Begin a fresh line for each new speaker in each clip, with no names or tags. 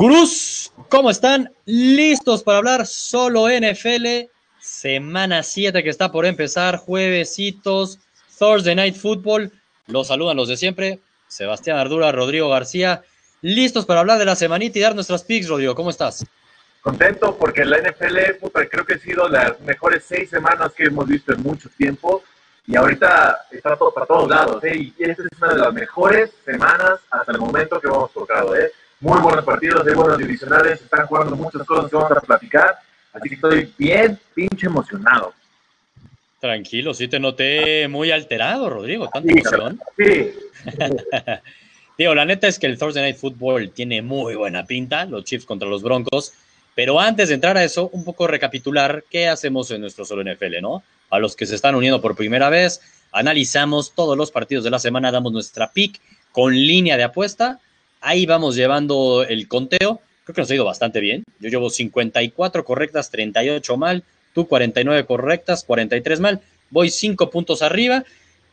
Gurús, ¿cómo están? ¿Listos para hablar solo NFL? Semana 7 que está por empezar, juevesitos, Thursday Night Football. Los saludan los de siempre, Sebastián Ardura, Rodrigo García. ¿Listos para hablar de la semanita y dar nuestras picks, Rodrigo? ¿Cómo estás?
Contento porque la NFL, puta, creo que ha sido las mejores seis semanas que hemos visto en mucho tiempo y ahorita está todo para todos lados. ¿eh? Y esta es una de las mejores semanas hasta el momento que hemos tocado. ¿eh? Muy buenos partidos, de buenos divisionales, están jugando muchas cosas que vamos a platicar, así que estoy bien pinche emocionado.
Tranquilo, sí te noté muy alterado, Rodrigo, tanta emoción.
Sí.
Digo, la neta es que el Thursday Night Football tiene muy buena pinta, los Chiefs contra los Broncos, pero antes de entrar a eso, un poco recapitular qué hacemos en nuestro solo NFL, ¿no? A los que se están uniendo por primera vez, analizamos todos los partidos de la semana, damos nuestra pick con línea de apuesta Ahí vamos llevando el conteo. Creo que nos ha ido bastante bien. Yo llevo 54 correctas, 38 mal. Tú 49 correctas, 43 mal. Voy 5 puntos arriba.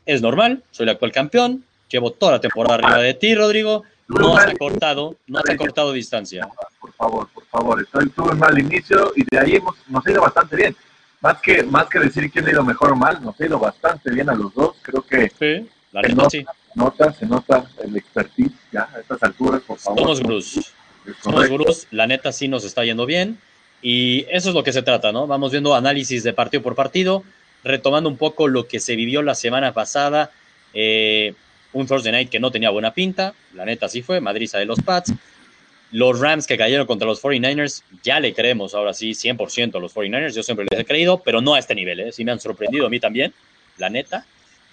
Es normal, soy el actual campeón. Llevo toda la temporada arriba de ti, Rodrigo. No has acortado, no has acortado distancia.
Por favor, por favor. Estoy, tuve un mal inicio y de ahí hemos, nos ha ido bastante bien. Más que, más que decir quién ha ido mejor o mal, nos ha ido bastante bien a los dos. Creo que
sí, la sí
nota, se nota el expertise ya a estas alturas, por favor.
Somos gurús. Somos gurús, la neta sí nos está yendo bien. Y eso es lo que se trata, ¿no? Vamos viendo análisis de partido por partido, retomando un poco lo que se vivió la semana pasada. Eh, un Thursday night que no tenía buena pinta, la neta sí fue, Madrid de los Pats. Los Rams que cayeron contra los 49ers, ya le creemos ahora sí 100% a los 49ers, yo siempre les he creído, pero no a este nivel, ¿eh? sí me han sorprendido a mí también, la neta.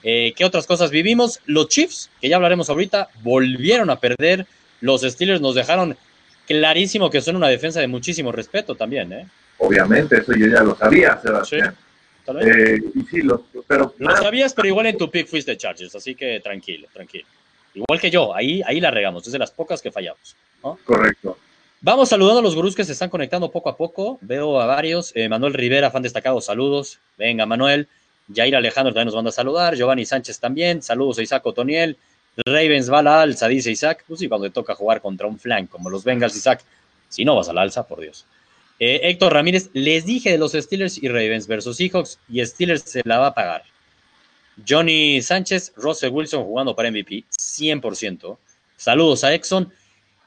Eh, ¿Qué otras cosas vivimos? Los Chiefs, que ya hablaremos ahorita, volvieron a perder. Los Steelers nos dejaron clarísimo que son una defensa de muchísimo respeto también, ¿eh?
Obviamente, eso yo ya lo sabía, Sebastián. Sí, eh, y sí, lo, pero,
lo sabías, pero igual en tu pick fuiste Chargers, así que tranquilo, tranquilo. Igual que yo, ahí, ahí la regamos, es de las pocas que fallamos.
Correcto.
Vamos saludando a los gurús que se están conectando poco a poco. Veo a varios. Eh, Manuel Rivera, fan destacado, saludos. Venga, Manuel. Jair Alejandro también nos manda a saludar, Giovanni Sánchez también, saludos a Isaac Otoniel, Ravens va a la alza, dice Isaac, pues sí, cuando te toca jugar contra un flank como los Bengals, Isaac, si no vas a la alza, por Dios. Eh, Héctor Ramírez, les dije de los Steelers y Ravens versus Seahawks y Steelers se la va a pagar. Johnny Sánchez, Russell Wilson jugando para MVP, 100%. Saludos a Exxon.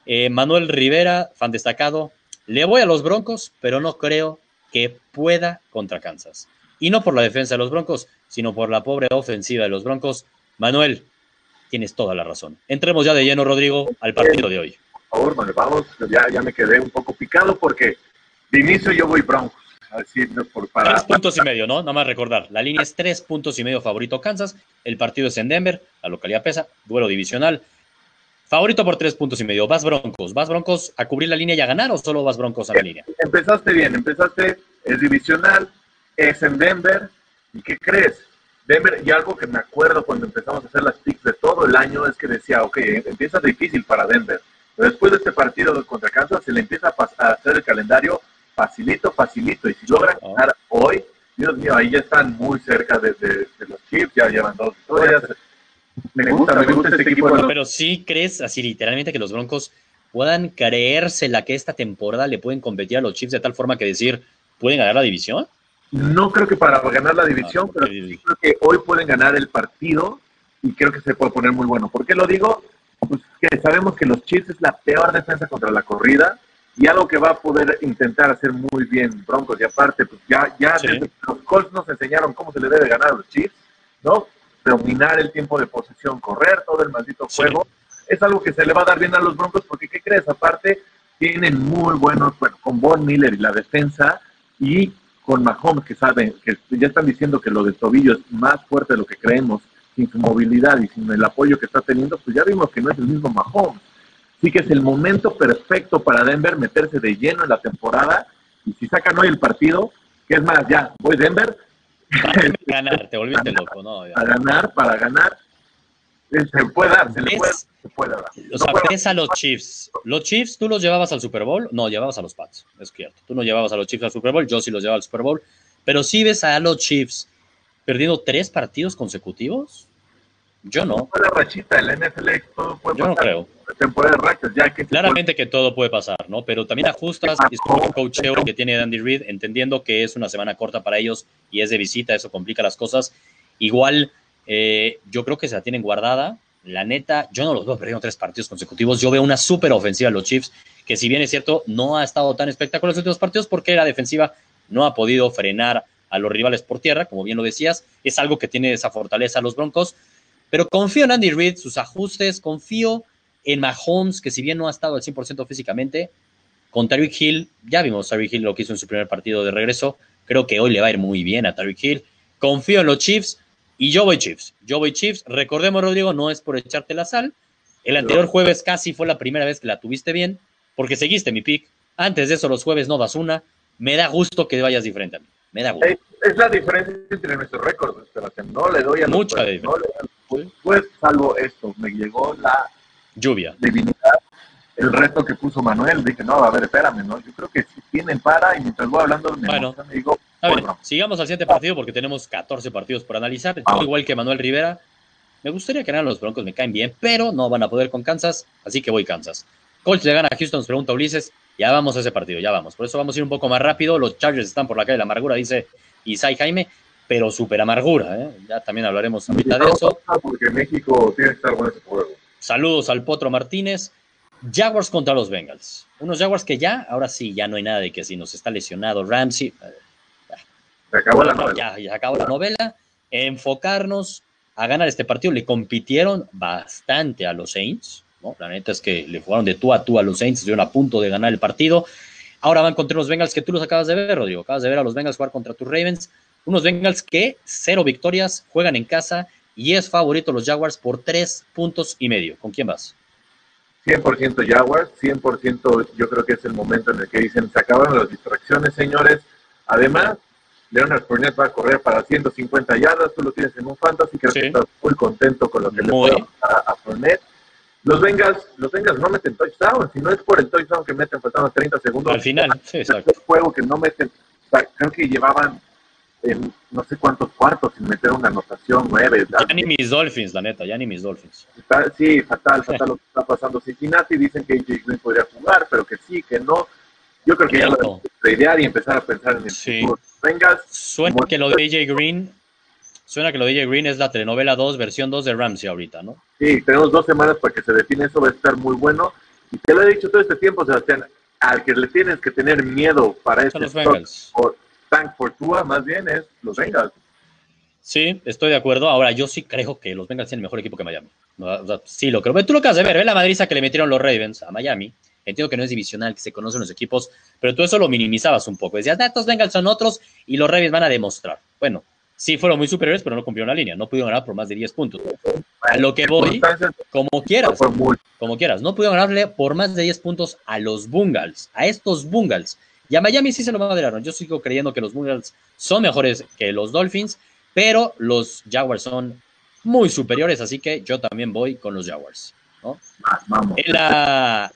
Eh, Manuel Rivera, fan destacado. Le voy a los Broncos, pero no creo que pueda contra Kansas. Y no por la defensa de los Broncos, sino por la pobre ofensiva de los Broncos. Manuel, tienes toda la razón. Entremos ya de lleno, Rodrigo, al partido de hoy.
Por favor, Manuel, vamos, ya, ya me quedé un poco picado porque de inicio yo voy Broncos. Así, por, para...
Tres puntos y medio, ¿no? Nada más recordar. La línea es tres puntos y medio favorito Kansas. El partido es en Denver, la localidad pesa, duelo divisional. Favorito por tres puntos y medio. ¿Vas Broncos? ¿Vas Broncos a cubrir la línea y a ganar o solo vas Broncos a la línea?
Empezaste bien, empezaste, es divisional, es en Denver. ¿Y qué crees? Denver, y algo que me acuerdo cuando empezamos a hacer las picks de todo el año es que decía, ok, empieza difícil para Denver. Pero después de este partido contra Kansas se le empieza a, hacer el calendario facilito, facilito. Y si logran ganar hoy, Dios mío, ahí ya están muy cerca de, los Chiefs, ya llevan dos victorias. Me gusta, me gusta este equipo.
Pero sí crees así literalmente que los Broncos puedan creerse la que esta temporada le pueden competir a los Chiefs de tal forma que decir, ¿pueden ganar la división?
No creo que para ganar la división, pero sí creo que hoy pueden ganar el partido y creo que se puede poner muy bueno. ¿Por qué lo digo? Pues que sabemos que los Chiefs es la peor defensa contra la corrida y algo que va a poder intentar hacer muy bien Broncos. Y aparte, pues ya, ya los Colts nos enseñaron cómo se le debe ganar a los Chiefs, ¿no? Dominar el tiempo de posesión, correr todo el maldito juego. Es algo que se le va a dar bien a los Broncos porque, ¿qué crees? Aparte, tienen muy buenos, bueno, con Von Miller y la defensa y con Mahomes, que saben, que ya están diciendo que lo de tobillo es más fuerte de lo que creemos, sin su movilidad y sin el apoyo que está teniendo, pues ya vimos que no es el mismo Mahomes. Así que es el momento perfecto para Denver meterse de lleno en la temporada y si sacan hoy el partido, que es más, ya, voy Denver.
ganar, te volviste loco, ¿no?
Para ganar, para ganar. Se puede dar, se le puede, se puede dar.
O sea, ves a los Chiefs. Los Chiefs, ¿tú los llevabas al Super Bowl? No, llevabas a los Pats, es cierto. Tú no llevabas a los Chiefs al Super Bowl, yo sí los llevaba al Super Bowl. Pero sí ves a los Chiefs perdiendo tres partidos consecutivos. Yo no.
La rachita, NFL,
yo no creo.
ya que
Claramente que todo puede pasar, ¿no? Pero también ajustas, es un coacheo que tiene Andy Reid, entendiendo que es una semana corta para ellos y es de visita, eso complica las cosas. Igual, eh, yo creo que se la tienen guardada. La neta, yo no los veo perdiendo tres partidos consecutivos. Yo veo una súper ofensiva de los Chiefs, que si bien es cierto, no ha estado tan espectacular en los últimos partidos porque la defensiva no ha podido frenar a los rivales por tierra, como bien lo decías. Es algo que tiene esa fortaleza los Broncos. Pero confío en Andy Reid, sus ajustes, confío en Mahomes, que si bien no ha estado al 100% físicamente, con Tyreek Hill, ya vimos Tyreek Hill lo que hizo en su primer partido de regreso, creo que hoy le va a ir muy bien a Tyreek Hill. Confío en los Chiefs y yo voy Chiefs. Yo voy Chiefs. Recordemos, Rodrigo, no es por echarte la sal. El anterior jueves casi fue la primera vez que la tuviste bien, porque seguiste mi pick. Antes de eso, los jueves no das una. Me da gusto que vayas diferente a mí. Me da gusto.
Es, la diferencia entre nuestros récords, No le doy a
Mucha diferencia.
Pues salvo esto, me llegó la
lluvia.
Divinidad, el reto que puso Manuel. Dije, no, a ver, espérame, ¿no? Yo creo que si tienen para y mientras voy hablando me,
bueno,
digo,
a ver, sigamos al siguiente partido porque tenemos 14 partidos por analizar. Igual que Manuel Rivera, me gustaría que ganen los Broncos, me caen bien, pero no van a poder con Kansas, así que voy Kansas. Colts le gana a Houston, nos pregunta Ulises. Ya vamos a ese partido, ya vamos. Por eso vamos a ir un poco más rápido. Los Chargers están por la calle de la amargura, dice Isai Jaime, pero super amargura. ¿eh? Ya también hablaremos ahorita de eso.
Porque México tiene que estar bueno ese juego.
Saludos al Potro Martínez. Jaguars contra los Bengals. Unos Jaguars que ya, ahora sí, ya no hay nada de que si nos está lesionado Ramsey.
Eh, se acabó la novela.
Ya, ya acabó la novela. Enfocarnos a ganar este partido. Le compitieron bastante a los Saints. ¿no? La neta es que le jugaron de tú a tú a los Saints. Estuvieron a punto de ganar el partido. Ahora van contra los Bengals que tú los acabas de ver, Rodrigo. Acabas de ver a los Bengals jugar contra tus Ravens. Unos Bengals que cero victorias, juegan en casa y es favorito los Jaguars por tres puntos y medio. ¿Con quién vas?
100% Jaguars, 100% yo creo que es el momento en el que dicen, se acabaron las distracciones, señores. Además, Leonard Fournette va a correr para 150 yardas, tú lo tienes en un fantasy, creo que estás muy contento con lo que le fue a, a Fournette. Los Bengals, los Bengals no meten touchdown, si no es por el touchdown que meten faltando 30 segundos.
Al final, sí, exacto.
Es un juego que no meten, creo que llevaban en no sé cuántos cuartos sin meter una anotación nueve.
Ya ni mis Dolphins, la neta, ya ni mis Dolphins.
sí, fatal, fatal lo que está pasando. Cincinnati dicen que AJ Green podría jugar, pero que sí, que no. Yo creo que ya lo de idear y empezar a pensar en el sí. futuro. Vengas,
suena que lo de AJ Green, suena que lo de AJ Green es la telenovela 2, versión 2 de Ramsey ahorita, ¿no?
Sí, tenemos dos semanas para que se define eso, va a estar muy bueno. Y te lo he dicho todo este tiempo, Sebastián, al que le tienes que tener miedo para este Tank Fortuna más bien es los Bengals.
Sí, estoy de acuerdo. Ahora, yo sí creo que los Bengals tienen mejor equipo que Miami. sí, lo creo. Tú lo acabas de ver, ve la madriza que le metieron los Ravens a Miami. Entiendo que no es divisional, que se conocen los equipos, pero tú eso lo minimizabas un poco. Decías, estos Bengals son otros y los Ravens van a demostrar. Bueno, sí fueron muy superiores, pero no cumplieron la línea. No pudieron ganar por más de 10 puntos. A lo que voy, como quieras, como quieras, no pudieron ganarle por más de 10 puntos a los Bungals, a estos Bungals. Y a Miami sí se lo moderaron. Yo sigo creyendo que los Bengals son mejores que los Dolphins, pero los Jaguars son muy superiores, así que yo también voy con los Jaguars. ¿no? Ela,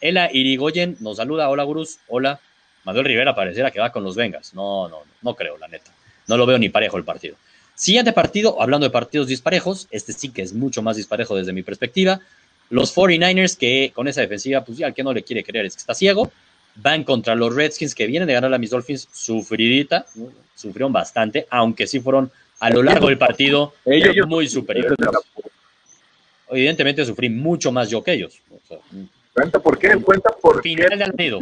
Ela Irigoyen nos saluda. Hola, Gurús. Hola. Manuel Rivera pareciera que va con los Bengals. No, no, no creo, la neta. No lo veo ni parejo el partido. Siguiente partido, hablando de partidos disparejos, este sí que es mucho más disparejo desde mi perspectiva. Los 49ers, que con esa defensiva, pues ya el que no le quiere creer es que está ciego van contra los Redskins que vienen de ganar a mis Dolphins sufridita, sufrieron bastante, aunque sí fueron a lo largo del partido ellos muy superiores. Evidentemente sufrí mucho más yo que ellos.
Cuenta por qué, cuenta por
final qué.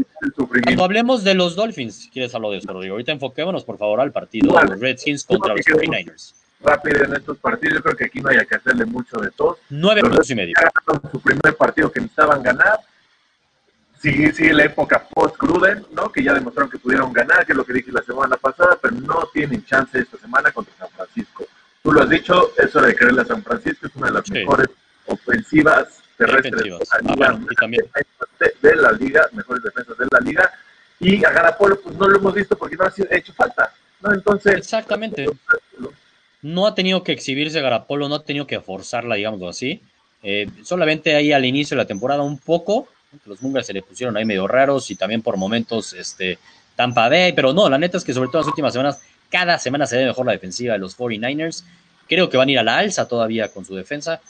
Cuando hablemos de los Dolphins, ¿quieres hablar de eso, Rodrigo? Ahorita enfoquémonos, por favor, al partido de los Redskins contra los 49ers.
Rápido en estos partidos, yo creo que aquí no hay que hacerle mucho de todo.
Nueve minutos y medio.
Su primer partido que necesitaban ganar, sigue, sigue la época post-Gruden, ¿no? Que ya demostraron que pudieron ganar, que es lo que dije la semana pasada, pero no tienen chance esta semana contra San Francisco. Tú lo has dicho, es hora de creerle a San Francisco, es una de las mejores ofensivas terrestres de, la liga, ah, de la liga, mejores defensas de la liga, y a Garapolo pues no lo hemos visto porque no ha hecho falta, ¿no? Entonces...
Exactamente. No ha tenido que exhibirse Garapolo, no ha tenido que forzarla, digamos así. Eh, solamente ahí al inicio de la temporada un poco, los Bungals se le pusieron ahí medio raros y también por momentos este, Tampa Bay, pero no, la neta es que sobre todo en las últimas semanas, cada semana se ve mejor la defensiva de los 49ers. Creo que van a ir a la alza todavía con su defensa.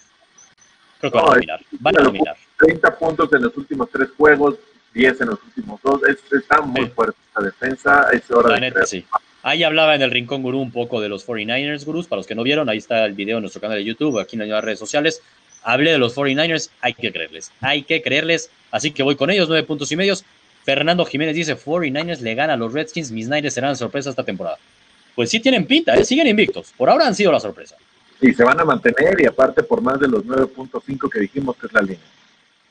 Creo que van a dominar. Van a dominar.
30 puntos en los últimos tres juegos, 10 en los últimos dos. está muy fuerte esta defensa. Es hora
La neta, sí. Ahí hablaba en el Rincón Gurú un poco de los 49ers, Gurús. Para los que no vieron, ahí está el video en nuestro canal de YouTube, aquí en las redes sociales. Hablé de los 49ers, hay que creerles. Hay que creerles. Así que voy con ellos, nueve puntos y medios. Fernando Jiménez dice: 49ers le gana a los Redskins. Mis Niners serán sorpresa esta temporada. Pues sí tienen pinta, ¿eh? siguen invictos. Por ahora han sido la sorpresa.
Y se van a mantener y aparte por más de los 9.5 que dijimos que es la línea.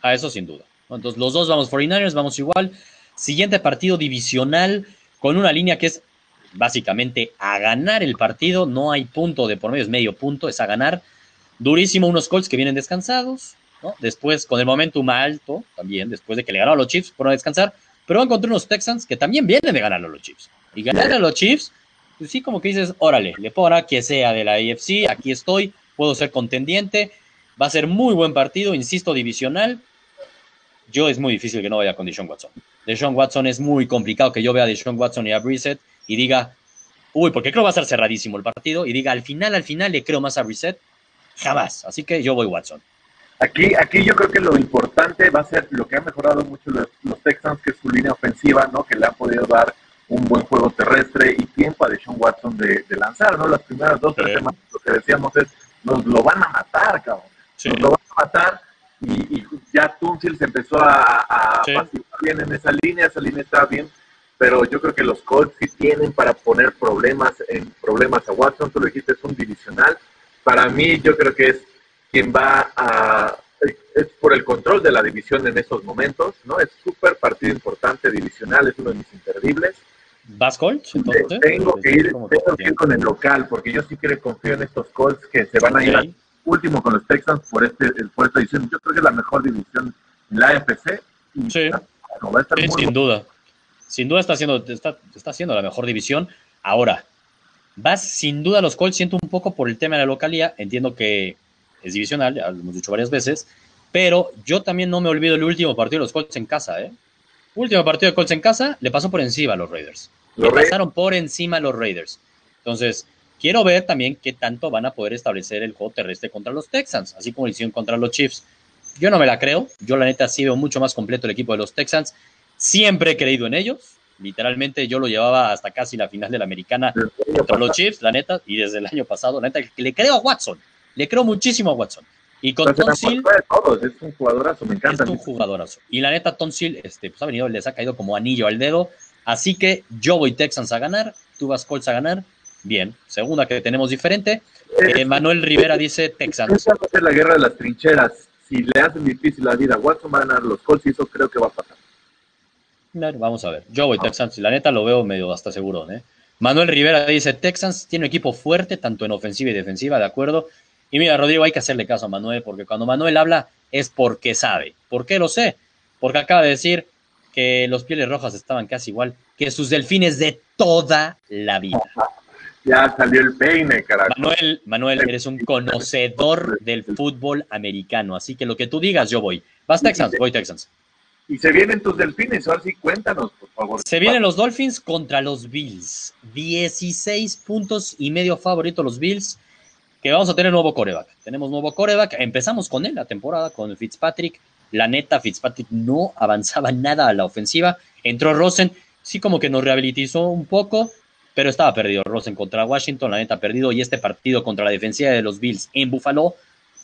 A eso sin duda. Entonces los dos vamos 49ers, vamos igual. Siguiente partido divisional con una línea que es básicamente a ganar el partido. No hay punto de por medio, es medio punto, es a ganar. Durísimo unos Colts que vienen descansados. ¿no? Después con el momentum alto también, después de que le ganaron a los Chiefs, fueron a descansar. Pero van contra unos Texans que también vienen de ganar a los Chiefs. Y ganar a los Chiefs, pues sí, como que dices, órale, le puedo ganar que sea de la AFC, aquí estoy, puedo ser contendiente. Va a ser muy buen partido, insisto, divisional yo es muy difícil que no vaya con Deshaun Watson. Deshaun Watson es muy complicado que yo vea a Deshaun Watson y a Brissett y diga, uy, porque creo va a ser cerradísimo el partido y diga, al final, al final le creo más a Brissett. Jamás. Así que yo voy Watson.
Aquí, aquí yo creo que lo importante va a ser lo que han mejorado mucho los, Texans, que es su línea ofensiva, ¿no? Que le han podido dar un buen juego terrestre y tiempo a Deshaun Watson de, lanzar, ¿no? Las primeras dos, tres semanas lo que decíamos es, nos lo van a matar, cabrón. Nos lo van a matar y, ya Tunsil se empezó a, a bien en esa línea, esa línea está bien, pero yo creo que los Colts sí tienen para poner problemas en problemas a Watson, tú lo dijiste, es un divisional. Para mí yo creo que es quien va a es por el control de la división en estos momentos, ¿no? Es súper partido importante, divisional, es uno de mis imperdibles.
¿Vas Colts?
Tengo que ir, tengo que ir con el local, porque yo sí que confío en estos Colts que se van a ir a último con los Texans por, este, por esta edición. Yo creo que es la mejor división en la AFC.
sí, sin duda. Sin duda está siendo, está, está siendo la mejor división. Ahora, vas sin duda los Colts, siento un poco por el tema de la localía. Entiendo que es divisional, ya lo hemos dicho varias veces. Pero yo también no me olvido el último partido de los Colts en casa, ¿eh? Último partido de Colts en casa, le pasó por encima a los Raiders. Le pasaron por encima a los Raiders. Entonces, Quiero ver también qué tanto van a poder establecer el juego terrestre contra los Texans, así como lo hicieron contra los Chiefs. Yo no me la creo. Yo, la neta, sí veo mucho más completo el equipo de los Texans. Siempre he creído en ellos. Literalmente, yo lo llevaba hasta casi la final de la americana contra los Chiefs, la neta, y desde el año pasado, la neta, le creo a Watson. Le creo muchísimo a Watson. Y con Tonsil.
Es un jugadorazo, me encanta.
Es un jugadorazo. Y la neta, Tonsil este, pues ha venido, les ha caído como anillo al dedo. Así que yo voy Texans a ganar, tú vas Colts a ganar. Bien. Segunda que tenemos diferente. Eh, Manuel Rivera dice Texans.
Va a ser la guerra de las trincheras. Si le hacen difícil la vida a Watson, van a ganar los Colts y eso creo que va a pasar.
Vamos a ver. Yo voy Texans. La neta lo veo medio hasta seguro. ¿eh? Manuel Rivera dice Texans tiene un equipo fuerte, tanto en ofensiva y defensiva, de acuerdo. Y mira, Rodrigo, hay que hacerle caso a Manuel, porque cuando Manuel habla es porque sabe. ¿Por qué lo sé? Porque acaba de decir que los pieles rojas estaban casi igual que sus delfines de toda la vida.
Ya salió el peine, carajo.
Manuel, Manuel, eres un conocedor del fútbol americano, así que lo que tú digas, yo voy. Vas Texans, voy Texans.
Y se vienen tus delfines, ahora sí cuéntanos, por favor.
Se vienen los Dolphins contra los Bills. 16 puntos y medio favorito los Bills, que vamos a tener nuevo coreback. Tenemos nuevo coreback, empezamos con él la temporada, con Fitzpatrick. La neta, Fitzpatrick no avanzaba nada a la ofensiva. Entró Rosen, sí como que nos rehabilitó un poco, pero estaba perdido Rosen contra Washington, la neta perdido, y este partido contra la defensiva de los Bills en Buffalo,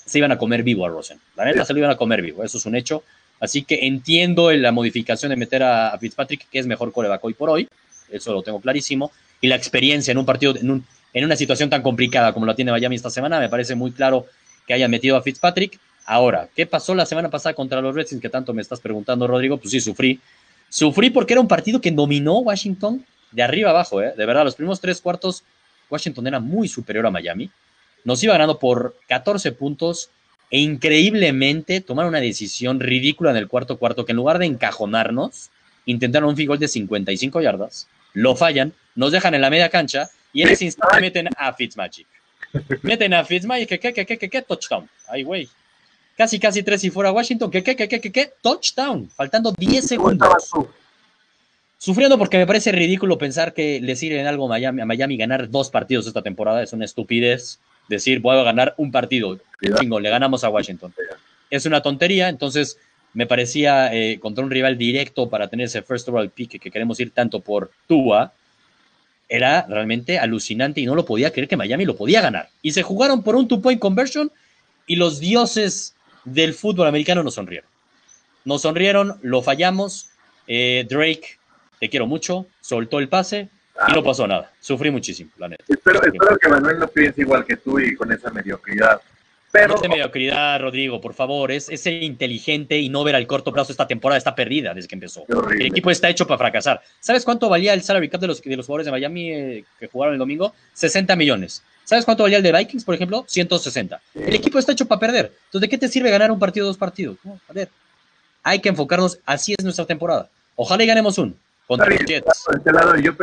se iban a comer vivo a Rosen. La neta se lo iban a comer vivo, eso es un hecho. Así que entiendo la modificación de meter a, Fitzpatrick, que es mejor coreback hoy por hoy, eso lo tengo clarísimo, y la experiencia en un partido, en, un, en una situación tan complicada como la tiene Miami esta semana, me parece muy claro que hayan metido a Fitzpatrick. Ahora, ¿qué pasó la semana pasada contra los Redskins que tanto me estás preguntando, Rodrigo? Pues sí, sufrí. Sufrí porque era un partido que dominó Washington de arriba abajo, ¿eh? de verdad, los primeros tres cuartos, Washington era muy superior a Miami. Nos iba ganando por 14 puntos e increíblemente tomaron una decisión ridícula en el cuarto cuarto que en lugar de encajonarnos, intentaron un field de 55 yardas, lo fallan, nos dejan en la media cancha y en ese instante meten a Fitzmagic. Meten a Fitzmagic, que, que, que, que, que, que, touchdown. Ay, güey. Casi, casi tres y fuera Washington, que, que, que, que, que, que, touchdown. Faltando 10 segundos. Sufriendo porque me parece ridículo pensar que le sirve en algo a Miami, a Miami ganar dos partidos esta temporada. Es una estupidez decir, voy a ganar un partido. Chingo, le ganamos a Washington. Es una tontería, entonces me parecía eh, contra un rival directo para tener ese first overall pick que queremos ir tanto por Tua, era realmente alucinante y no lo podía creer que Miami lo podía ganar. Y se jugaron por un two-point conversion y los dioses del fútbol americano nos sonrieron. Nos sonrieron, lo fallamos. Eh, Drake, te quiero mucho, soltó el pase y no pasó nada. Sufrí muchísimo, la neta.
Espero, espero que Manuel no piense igual que tú y con esa mediocridad. Pero...
No mediocridad, Rodrigo, por favor. Es, es, ser inteligente y no ver al corto plazo. Esta temporada está perdida desde que empezó. El equipo está hecho para fracasar. ¿Sabes cuánto valía el salary cap de los, de los jugadores de Miami eh, que jugaron el domingo? 60 millones. ¿Sabes cuánto valía el de Vikings, por ejemplo? 160. El equipo está hecho para perder. Entonces, ¿de qué te sirve ganar un partido o dos partidos? No, a ver, hay que enfocarnos. Así es nuestra temporada. Ojalá y ganemos un contra los Jets.
Este lado, yo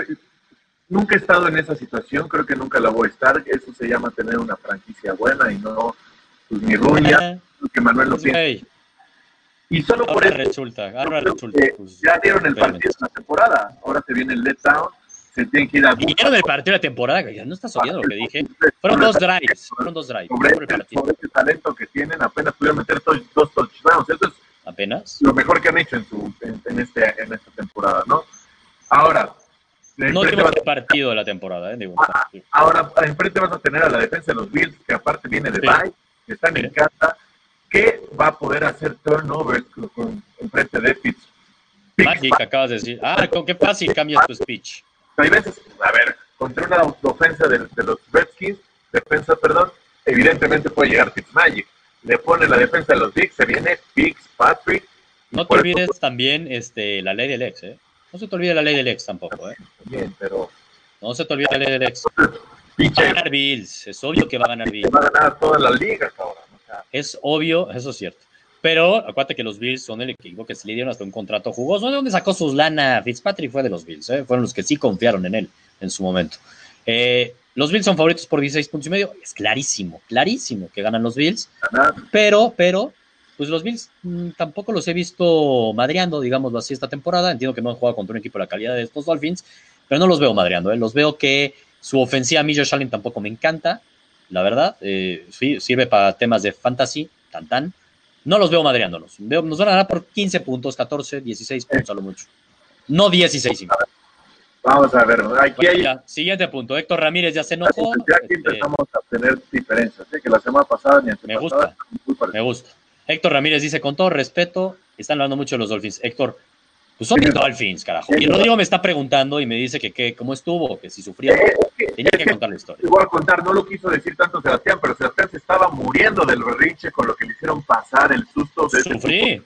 nunca he estado en esa situación. Creo que nunca la voy a estar. Eso se llama tener una franquicia buena y no pues, mi ruña, que Manuel lo piensa. Y solo por eso.
Resulta, ahora resulta.
Pues, ya dieron el partido de la temporada. Ahora se viene el letdown. Se tienen que ir a.
Dieron el partido de la temporada. Ya no estás oyendo lo que dije. Fueron dos drives. Fueron dos drives.
Sobre, el partido. sobre ese talento que tienen, apenas pudieron meter dos, dos touchdowns. Eso es
apenas
lo mejor que han hecho en, su, en, este, en esta temporada, ¿no? Ahora,
no último partido de la temporada, ¿eh? Digo,
ah, ahora, enfrente vas a tener a la defensa de los Bills, que aparte viene de sí. bye, que están en casa, que va a poder hacer turnovers con, enfrente de Pitts.
Magic, acabas de decir. Ah, con qué fácil cambias tu speech.
Hay veces, a ver, contra una ofensa de, de los Redskins, defensa, perdón, evidentemente puede llegar Fitzmagic. Le pone la defensa de los Bigs, se viene Biggs, Patrick.
No te olvides eso... también este, la ley del ex, ¿eh? No se te olvide la ley del ex tampoco, ¿eh?
Bien, pero...
No se te olvide la ley del ex. Va a ganar Bills, es obvio que va a ganar Bills.
Va a ganar todas las ligas ahora. O sea.
Es obvio, eso es cierto. Pero acuérdate que los Bills son el equipo que se le dieron hasta un contrato jugoso. ¿De dónde sacó sus lana? Fitzpatrick fue de los Bills, ¿eh? fueron los que sí confiaron en él en su momento. Eh, los Bills son favoritos por 16 puntos y medio. Es clarísimo, clarísimo que ganan los Bills. Pero, pero, pues los Bills mmm, tampoco los he visto madreando, digámoslo así, esta temporada. Entiendo que no han jugado contra un equipo de la calidad de estos Dolphins, pero no los veo madreando. ¿eh? Los veo que su ofensiva a mí, Josh Allen, tampoco me encanta, la verdad. Eh, sí, sirve para temas de fantasy, tan tan. No los veo madreándonos. Veo, nos van a ganar por 15 puntos, 14, 16 puntos a lo mucho. No 16 y medio.
Vamos a ver, aquí hay...
Ya, siguiente punto, Héctor Ramírez ya se enojó.
Ya aquí este... empezamos a tener diferencias, ¿eh? que la semana pasada ni
Me gusta, me gusta. Héctor Ramírez dice, con todo respeto, están hablando mucho de los Dolphins. Héctor, pues son los Dolphins, carajo. Y Rodrigo me está preguntando y me dice que, que cómo estuvo, que si sufría. Eh, Tenía que, contar la historia.
Igual contar, no lo quiso decir tanto Sebastián, pero Sebastián se estaba muriendo del berrinche con lo que le hicieron pasar el susto. De
Sufrí,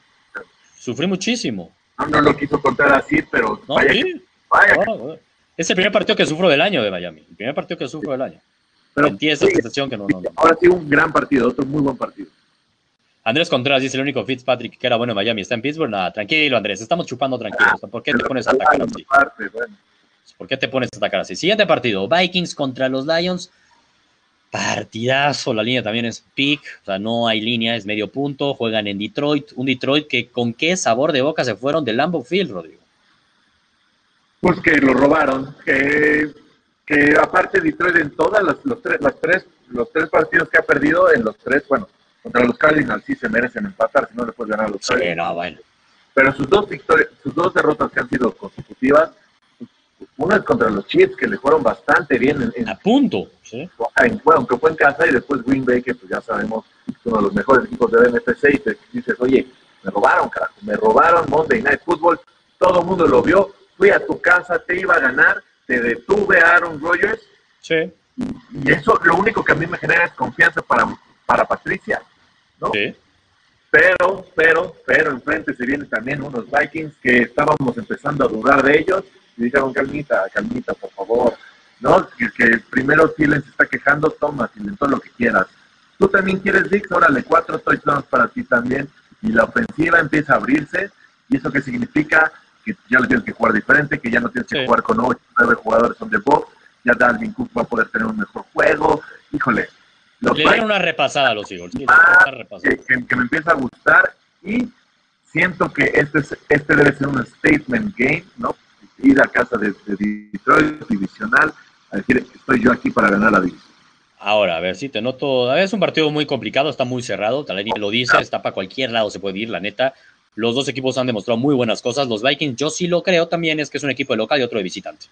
sufrí muchísimo.
No, no lo quiso contar así, pero
no,
vaya,
sí.
que, vaya
no, que... Es el primer partido que sufro del año de Miami. El primer partido que sufro del año. Pero Sentí esa sí, sensación que no, no, no.
Ahora sí, un gran partido, otro muy buen partido.
Andrés Contreras dice el único Fitzpatrick que era bueno en Miami está en Pittsburgh. Nada, tranquilo, Andrés, estamos chupando tranquilos. ¿Por qué te pones a atacar así? ¿Por qué te pones a atacar así? Siguiente partido, Vikings contra los Lions. Partidazo, la línea también es pick, o sea, no hay línea, es medio punto. Juegan en Detroit, un Detroit que con qué sabor de boca se fueron del Lambeau Field, Rodrigo.
Pues que lo robaron, que, que aparte Detroit en todas las, los, tres, las tres, los tres partidos que ha perdido, en los tres, bueno, contra los Cardinals sí se merecen empatar, si no le puedes ganar a los Cardinals.
Sí, no, bueno.
Pero sus dos victorias, sus dos derrotas que han sido consecutivas, una es contra los Chiefs, que le fueron bastante bien. En, en
a punto, sí.
En, aunque fue en casa, y después Green Bay, que pues ya sabemos, es uno de los mejores equipos de NFC, y te dices, oye, me robaron, carajo, me robaron Monday Night Football, todo el mundo lo vio, fui a tu casa, te iba a ganar, te detuve a Aaron Rodgers.
Sí.
Y eso lo único que a mí me genera es confianza para, para Patricia, ¿no?
Sí.
Pero, pero, pero enfrente se vienen también unos Vikings que estábamos empezando a dudar de ellos y dijeron, calmita, calmita, por favor, ¿no? Que, que primero Thielen se está quejando, toma, inventó lo que quieras. Tú también quieres Dix, órale, cuatro touchdowns para ti también y la ofensiva empieza a abrirse y eso qué significa que ya lo tienes que jugar diferente, que ya no tienes que sí. jugar con 8, 9 jugadores on the box, ya Dalvin Cook va a poder tener un mejor juego, híjole.
Los Le dieron una repasada a los Eagles, sí, ah,
que, que, que, me empieza a gustar y siento que este, es, este debe ser un statement game, ¿no? Ir a casa de, de Detroit, divisional, a decir, estoy yo aquí para ganar la división.
Ahora, a ver si te noto. Es un partido muy complicado, está muy cerrado. Tal lo dice, está para cualquier lado se puede ir, la neta. Los dos equipos han demostrado muy buenas cosas. Los Vikings, yo sí lo creo también, es que es un equipo de local y otro de visitante.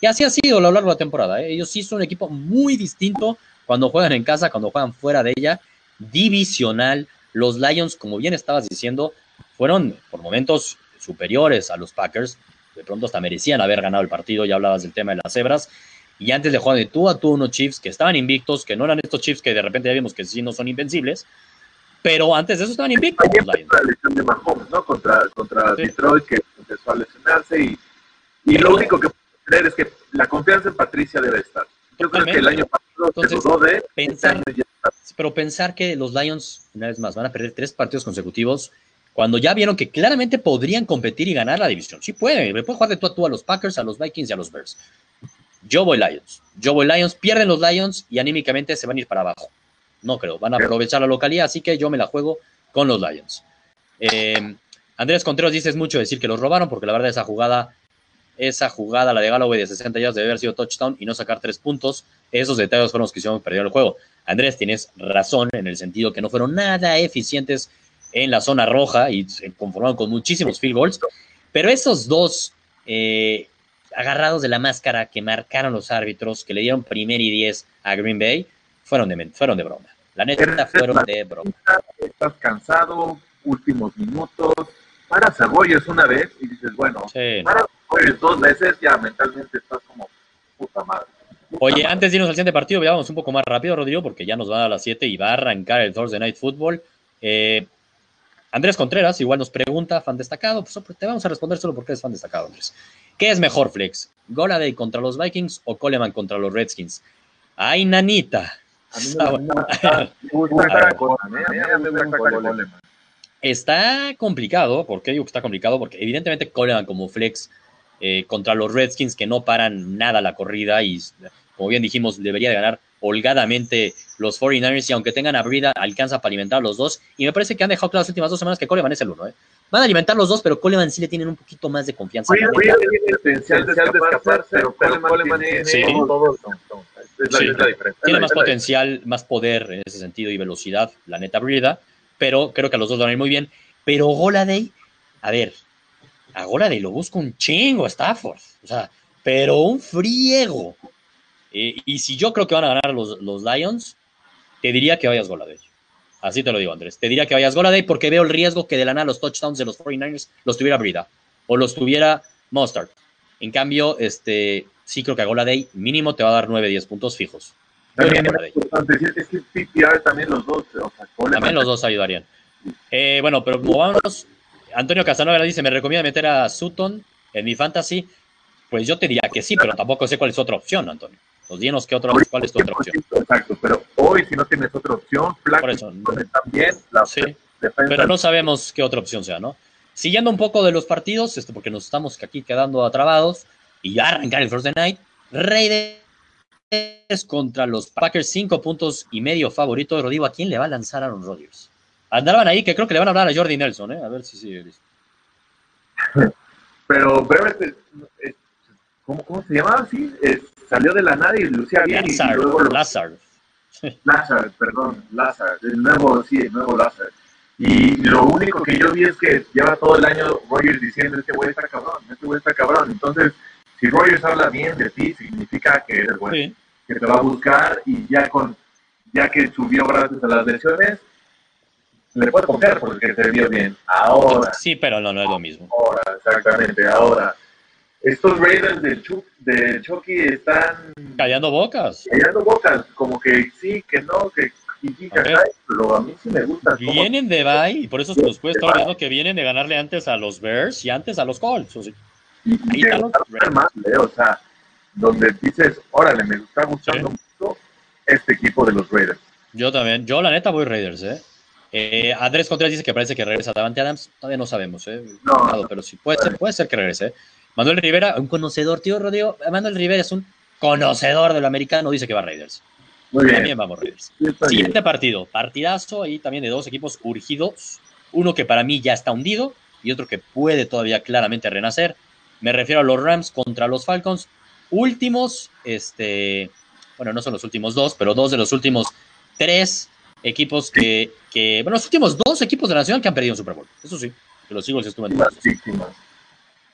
Y así ha sido a lo largo de la temporada. ¿eh? Ellos sí son un equipo muy distinto cuando juegan en casa, cuando juegan fuera de ella. Divisional. Los Lions, como bien estabas diciendo, fueron por momentos superiores a los Packers. De pronto hasta merecían haber ganado el partido. Ya hablabas del tema de las cebras. Y antes de jugar de tú a tú unos Chiefs que estaban invictos, que no eran estos Chiefs que de repente ya vimos que sí no son invencibles, pero antes de eso estaban invictos.
La lesión de Mahomes, ¿no? Contra, contra Detroit, que empezó a lesionarse. Y, y lo único que puedo creer es que la confianza en Patricia debe estar. Yo creo que el año pasado
Entonces,
de. este
pensar, pero pensar que los Lions, una vez más, van a perder tres partidos consecutivos cuando ya vieron que claramente podrían competir y ganar la división. Sí pueden, le pueden jugar de tú a tú a los Packers, a los Vikings y a los Bears. Yo voy Lions. Yo voy Lions, pierden los Lions y anímicamente se van a ir para abajo. No creo, van a aprovechar la localidad, así que yo me la juego con los Lions. Eh, Andrés Contreras dice es mucho decir que los robaron, porque la verdad esa jugada, esa jugada, la de Galloway de 60 yardas debe haber sido touchdown y no sacar tres puntos. Esos detalles fueron los que hicieron perder el juego. Andrés, tienes razón en el sentido que no fueron nada eficientes en la zona roja y se conformaron con muchísimos field goals, pero esos dos eh, agarrados de la máscara que marcaron los árbitros, que le dieron primer y diez a Green Bay, fueron de, fueron de broma. La neta fueron de broma.
Estás cansado, últimos minutos. Paras a una vez y dices, bueno,
Sí.
paras dos veces, ya mentalmente estás como puta madre.
Oye, antes de irnos al siguiente partido, veamos un poco más rápido, Rodrigo, porque ya nos va a las 7 y va a arrancar el Thursday Night Football. Eh, Andrés Contreras igual nos pregunta, fan destacado, pues te vamos a responder solo porque eres fan destacado, Andrés. ¿Qué es mejor, Flex? ¿Goladay contra los Vikings o Coleman contra los Redskins? Ay, nanita.
¿eh?
Está complicado. ¿Por qué digo que está complicado? Porque evidentemente Coleman como flex eh, contra los Redskins que no paran nada la corrida y como bien dijimos debería de ganar holgadamente los 49ers y aunque tengan abrida alcanza para alimentar a los dos y me parece que han dejado claro las últimas dos semanas que Coleman es el uno. ¿eh? Van a alimentar los dos pero Coleman sí le tienen un poquito más de confianza.
Oye,
la
oye, tiene potencial de escaparse, pero Coleman tiene
Sí.
todo. Es la,
Sí.
es la diferencia.
tiene más potencial, más poder en ese sentido y velocidad, la neta Brida, pero creo que a los dos van a ir muy bien. Pero Goladay, a ver, a Goladay lo busca un chingo Stafford, o sea, pero un friego. Eh, y si yo creo que van a ganar los, los Lions, te diría que vayas Goladay. Así te lo digo, Andrés. Te diría que vayas Goladay porque veo el riesgo que de la nada los touchdowns de los 49ers los tuviera Brida o los tuviera Mustard. En cambio, este, sí creo que a Goladay mínimo te va a dar 9, 10 puntos fijos.
También es que PPR también los dos, o sea, Coleman
También los dos ayudarían. Eh, bueno, pero movámonos. Antonio Casanova dice, me recomienda meter a Sutton en mi fantasy. Pues yo te diría que sí, pero tampoco sé cuál es otra opción, Antonio. Pues dinos qué otra, cuál es tu otra opción.
Exacto, pero hoy si no tienes otra opción, Flaco
Por eso,
también, la
Sí,
defensa
pero no sabemos qué otra opción sea, ¿no? Siguiendo un poco de los partidos, este, porque nos estamos aquí quedando atrabados, y ya arrancar el Thursday Night, Raiders contra los Packers, cinco puntos y medio favorito. Rodrigo, ¿a quién le va a lanzar Aaron Rodgers? Andaban ahí, que creo que le van a hablar a Jordi Nelson, ¿eh? A ver si sigue listo.
Pero es- es- ¿cómo, ¿cómo se llamaba así? Es- salió de la nada y lucía bien. y
Lazard,
luego lo-
Lazard.
Lazard, perdón, Lazard, el nuevo, sí, el nuevo Lazard. Y lo único que yo vi es que lleva todo el año Rogers diciendo, este güey está cabrón, este güey está cabrón. Entonces, si Rogers habla bien de ti, significa que eres bueno,
Sí.
que te va a buscar y ya con ya que subió gracias a las lesiones, le puede confiar porque se vio bien. Ahora,
Sí, pero no, no es lo mismo.
ahora, exactamente, ahora. Estos Raiders de, Chu- de Chucky están
Callando bocas.
callando bocas, como que sí, que no, que pero a mí sí me gusta.
Vienen de bye, y por eso se nos puede estar olvidando que vienen de ganarle antes a los Bears y antes a los Colts. o sea,
y,
ahí
me
los
más, ¿eh? o sea, donde dices, órale, me está gustando mucho este equipo de los Raiders.
Yo también, yo la neta voy Raiders, ¿eh? Eh, Andrés Contreras dice que parece que regresa Davante Adams. Todavía no sabemos, ¿eh?
No.
Pero sí, puede ser, puede ser que regrese. ¿eh? Manuel Rivera, un conocedor, tío Rodrigo. Manuel Rivera es un conocedor del americano, dice que va Raiders.
Muy bien.
También vamos Raiders.
Bien.
Siguiente partido, partidazo ahí también de dos equipos urgidos. Uno que para mí ya está hundido y otro que puede todavía claramente renacer. Me refiero a los Rams contra los Falcons. Últimos, este, bueno, no son los últimos dos, pero dos de los últimos tres equipos que, que bueno, los últimos dos equipos de la Nacional que han perdido un Super Bowl. Eso sí, que los Eagles estuvieron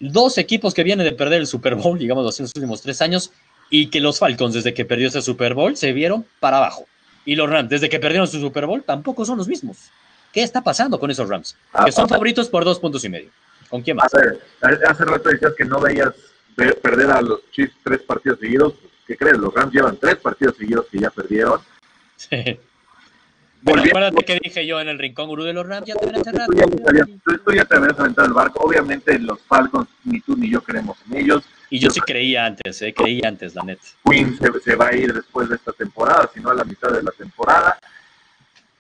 Dos equipos que vienen de perder el Super Bowl, digamos, los últimos tres años, y que los Falcons, desde que perdió ese Super Bowl, se vieron para abajo. Y los Rams, desde que perdieron su Super Bowl, tampoco son los mismos. ¿Qué está pasando con esos Rams? Ah, que son favoritos por dos puntos y medio. ¿Con quién más?
hace rato decías que no veías perder a los Chiefs tres partidos seguidos. ¿Qué crees? Los Rams llevan tres partidos seguidos que ya perdieron.
Sí. Bueno, acuérdate que dije yo en el rincón gurú de los Rams, ya te ven cerrar.
Tú ya te habías aventado el barco. Obviamente los Falcons, ni tú ni yo creemos en ellos.
Y yo sí creía antes, eh, creía antes, la net.
Queen se, va a ir después de esta temporada, si no a la mitad de la temporada.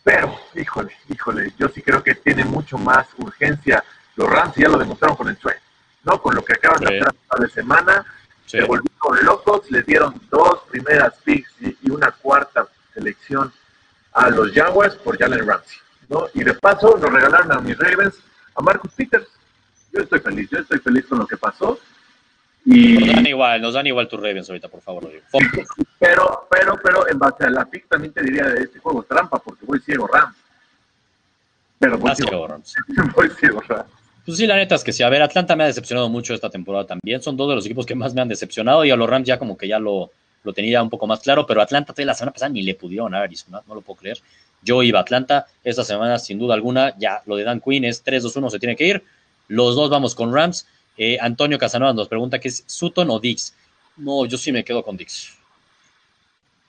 Pero, híjole, híjole, yo sí creo que tiene mucho más urgencia. Los Rams ya lo demostraron con el trade, ¿no? Con lo que acaban de hacer de semana. Se volvieron locos, les dieron dos primeras picks y una cuarta selección a los Jaguars por Jalen Ramsey, ¿no? Y de paso nos regalaron a mis Ravens a Marcus Peters. Yo estoy feliz, yo estoy feliz con lo que pasó.
Y... Nos dan igual, nos dan igual tus Ravens ahorita, por favor.
Pero, pero, pero en base a la pick también te diría de este juego trampa, porque voy ciego Rams.
Pero voy, ciego, Rams. voy ciego Rams. Pues sí, la neta es que sí. A ver, Atlanta me ha decepcionado mucho esta temporada también. Son dos de los equipos que más me han decepcionado y a los Rams ya como que ya lo, lo tenía un poco más claro, pero Atlanta la semana pasada ni le pudieron a Arizona, no lo puedo creer. Yo iba a Atlanta, esta semana sin duda alguna, ya lo de Dan Quinn es 3-2-1, se tiene que ir. Los dos vamos con Rams. Eh, Antonio Casanova nos pregunta que es Sutton o Dix. No, yo sí me quedo con Dix.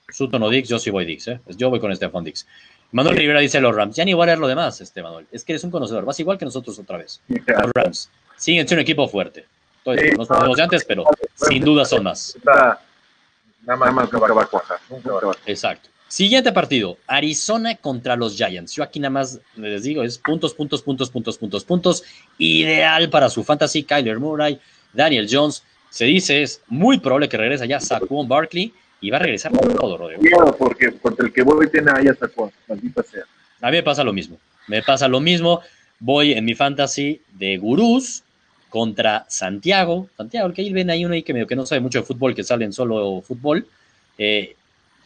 Sutton o Dix, yo sí voy Dix, ¿eh? Yo voy con Stefan Dix. Manuel Rivera dice los Rams. Ya ni igual es lo demás, este Manuel. Es que eres un conocedor. Vas igual que nosotros otra vez. Los Rams. Siguen siendo un equipo fuerte. Entonces, nos ponemos de antes, pero sin duda son más. Nada más va, a cuajar. Exacto. Siguiente partido, Arizona contra los Giants. Yo aquí nada más les digo, es puntos, puntos, puntos, puntos, puntos, puntos. Ideal para su fantasy, Kyler Murray, Daniel Jones. Se dice, es muy probable que regrese ya Saquon Barkley y va a regresar con todo, Rodrigo.
porque contra el que voy tiene ahí a Saquon, maldita sea.
A mí me pasa lo mismo. Me pasa lo mismo. Voy en mi fantasy de gurús contra Santiago. Santiago, que ahí ven ahí uno ahí que medio que no sabe mucho de fútbol, que sale en solo fútbol. Eh,